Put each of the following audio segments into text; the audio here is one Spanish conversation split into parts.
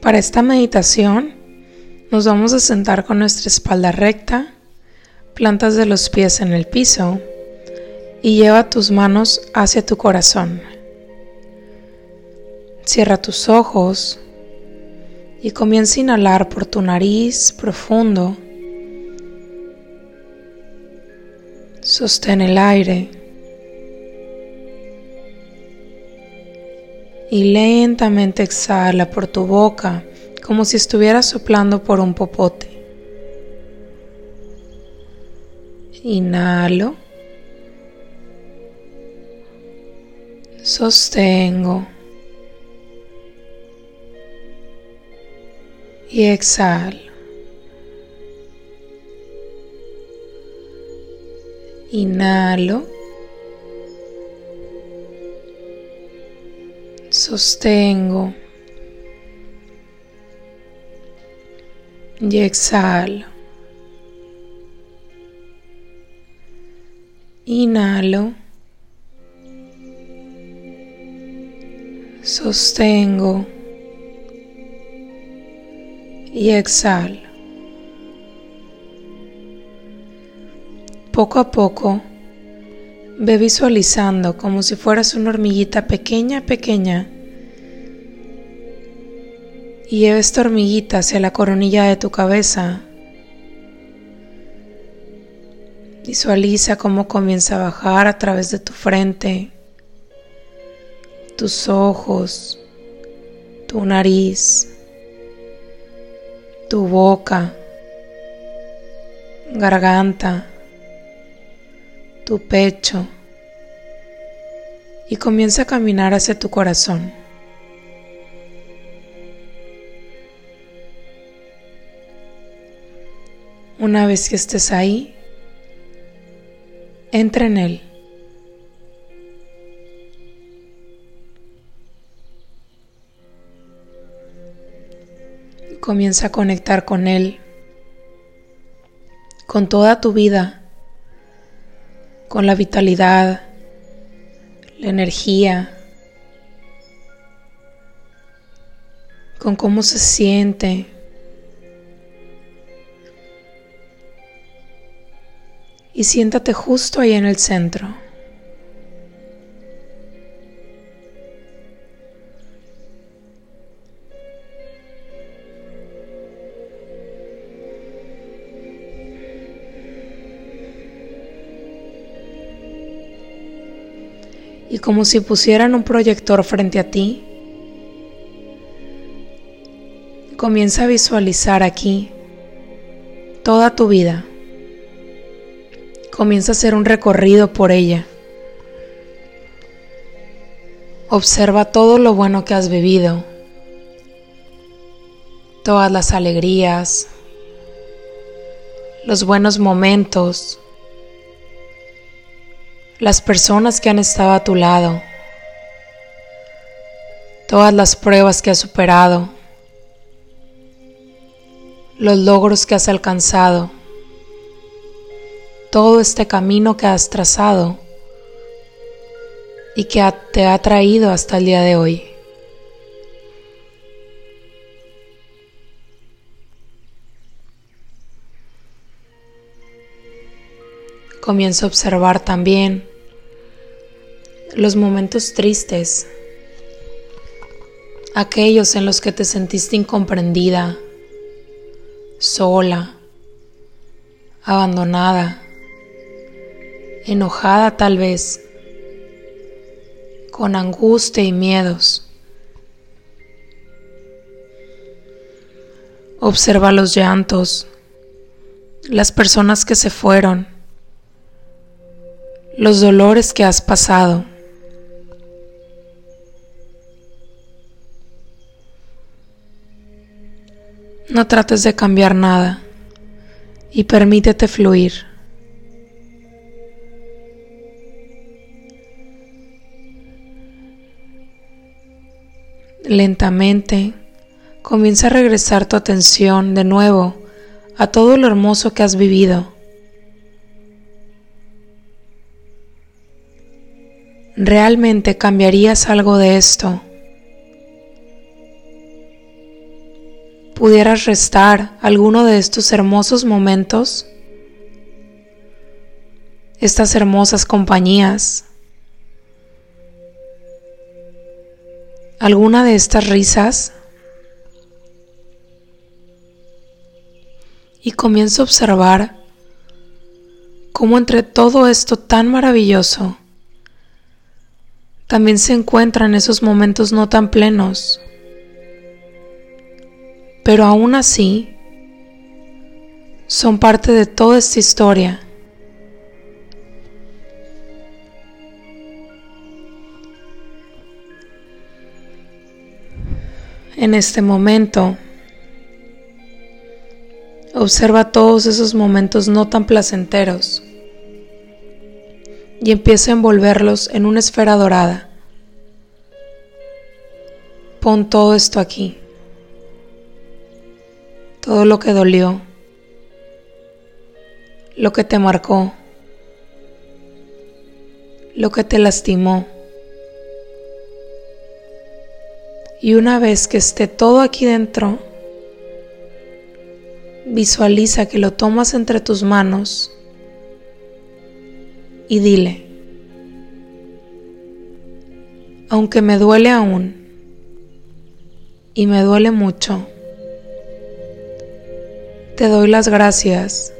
Para esta meditación nos vamos a sentar con nuestra espalda recta, plantas de los pies en el piso y lleva tus manos hacia tu corazón. Cierra tus ojos y comienza a inhalar por tu nariz profundo. Sostén el aire y lentamente exhala por tu boca como si estuvieras soplando por un popote. Inhalo. Sostengo. Y exhalo. Inhalo. Sostengo y exhalo. Inhalo. Sostengo y exhalo. Poco a poco Ve visualizando como si fueras una hormiguita pequeña, pequeña. Y lleva esta hormiguita hacia la coronilla de tu cabeza. Visualiza cómo comienza a bajar a través de tu frente, tus ojos, tu nariz, tu boca, garganta tu pecho y comienza a caminar hacia tu corazón. Una vez que estés ahí, entra en él. Comienza a conectar con él, con toda tu vida con la vitalidad, la energía, con cómo se siente. Y siéntate justo ahí en el centro. y como si pusieran un proyector frente a ti, comienza a visualizar aquí toda tu vida. Comienza a hacer un recorrido por ella. Observa todo lo bueno que has vivido, todas las alegrías, los buenos momentos, las personas que han estado a tu lado, todas las pruebas que has superado, los logros que has alcanzado, todo este camino que has trazado y que te ha traído hasta el día de hoy. Comienza a observar también los momentos tristes, aquellos en los que te sentiste incomprendida, sola, abandonada, enojada tal vez, con angustia y miedos. Observa los llantos, las personas que se fueron, los dolores que has pasado. No trates de cambiar nada y permítete fluir. Lentamente comienza a regresar tu atención de nuevo a todo lo hermoso que has vivido. ¿Realmente cambiarías algo de esto? pudieras restar alguno de estos hermosos momentos, estas hermosas compañías, alguna de estas risas y comienzo a observar cómo entre todo esto tan maravilloso también se encuentran esos momentos no tan plenos. Pero aún así, son parte de toda esta historia. En este momento, observa todos esos momentos no tan placenteros. Y empieza a envolverlos en una esfera dorada. Pon todo esto aquí, todo lo que dolió, lo que te marcó, lo que te lastimó. Y una vez que esté todo aquí dentro, visualiza que lo tomas entre tus manos y dile, aunque me duele aún, y me duele mucho, te doy las gracias,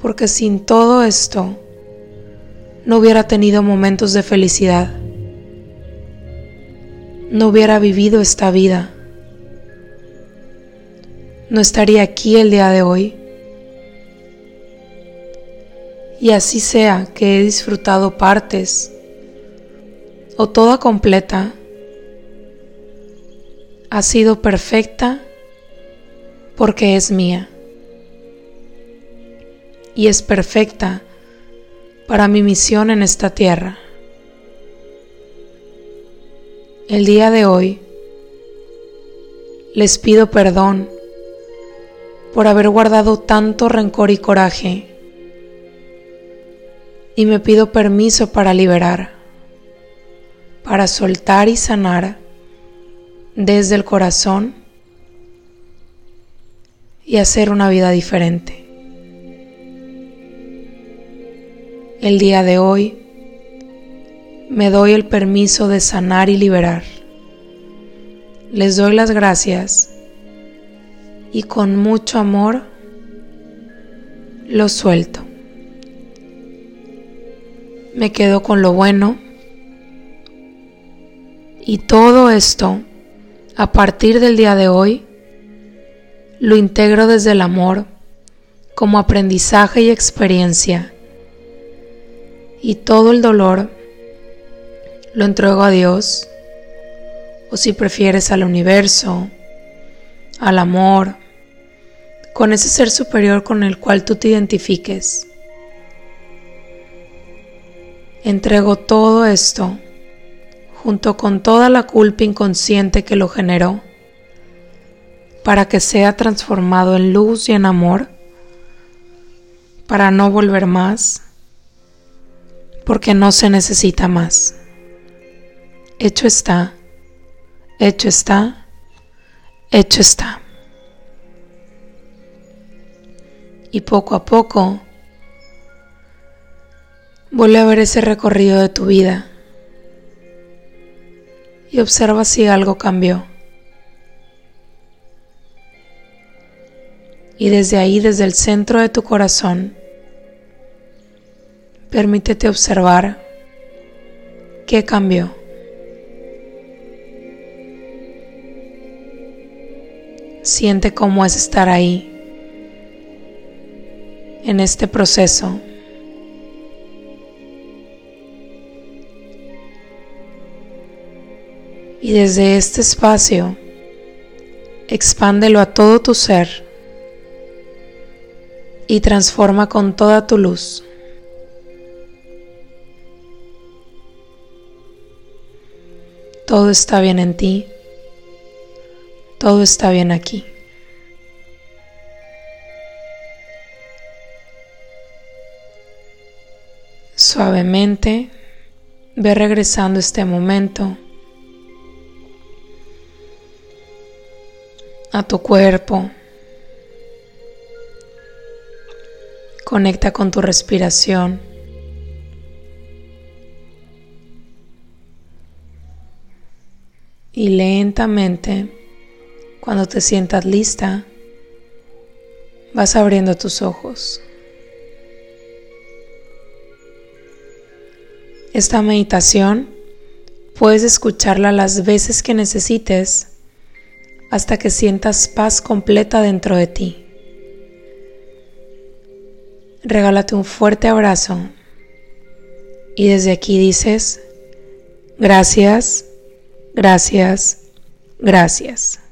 porque sin todo esto no hubiera tenido momentos de felicidad, no hubiera vivido esta vida, no estaría aquí el día de hoy. Y así sea que he disfrutado partes o toda completa, ha sido perfecta porque es mía. Y es perfecta para mi misión en esta tierra. El día de hoy les pido perdón por haber guardado tanto rencor y coraje y me pido permiso para liberar, para soltar y sanar desde el corazón y hacer una vida diferente. El día de hoy me doy el permiso de sanar y liberar. Les doy las gracias y con mucho amor lo suelto me quedo con lo bueno. Y todo esto, a partir del día de hoy, lo integro desde el amor como aprendizaje y experiencia. Y todo el dolor lo entrego a Dios, o si prefieres al universo, al amor, con ese ser superior con el cual tú te identifiques. Entrego todo esto, junto con toda la culpa inconsciente que lo generó, para que sea transformado en luz y en amor, para no volver más, porque no se necesita más. Hecho está, hecho está, hecho está. Y poco a poco, Vuelve a ver ese recorrido de tu vida y observa si algo cambió. Y desde ahí, desde el centro de tu corazón, permítete observar qué cambió. Siente cómo es estar ahí, en este proceso. y desde este espacio expándelo a todo tu ser y transforma con toda tu luz. Todo está bien en ti, todo está bien aquí. Suavemente ve regresando este momento a tu cuerpo. Conecta con tu respiración. Y lentamente, cuando te sientas lista, vas abriendo tus ojos. Esta meditación puedes escucharla las veces que necesites hasta que sientas paz completa dentro de ti. Regálate un fuerte abrazo y desde aquí dices, gracias, gracias, gracias.